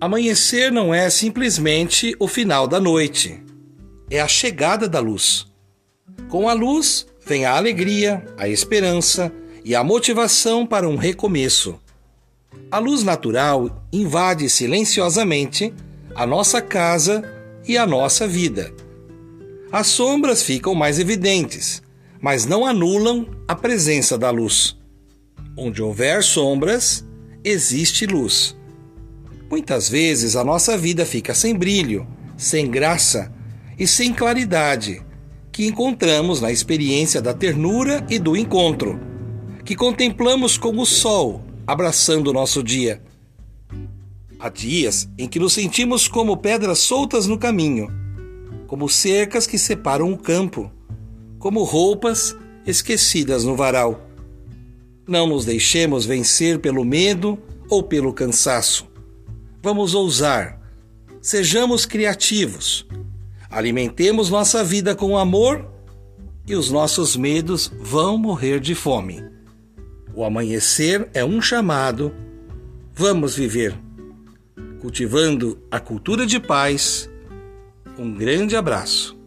Amanhecer não é simplesmente o final da noite, é a chegada da luz. Com a luz vem a alegria, a esperança e a motivação para um recomeço. A luz natural invade silenciosamente a nossa casa e a nossa vida. As sombras ficam mais evidentes, mas não anulam a presença da luz. Onde houver sombras, existe luz. Muitas vezes a nossa vida fica sem brilho, sem graça e sem claridade, que encontramos na experiência da ternura e do encontro, que contemplamos como o sol abraçando o nosso dia. Há dias em que nos sentimos como pedras soltas no caminho, como cercas que separam o campo, como roupas esquecidas no varal. Não nos deixemos vencer pelo medo ou pelo cansaço. Vamos ousar. Sejamos criativos. Alimentemos nossa vida com amor e os nossos medos vão morrer de fome. O amanhecer é um chamado. Vamos viver. Cultivando a cultura de paz. Um grande abraço.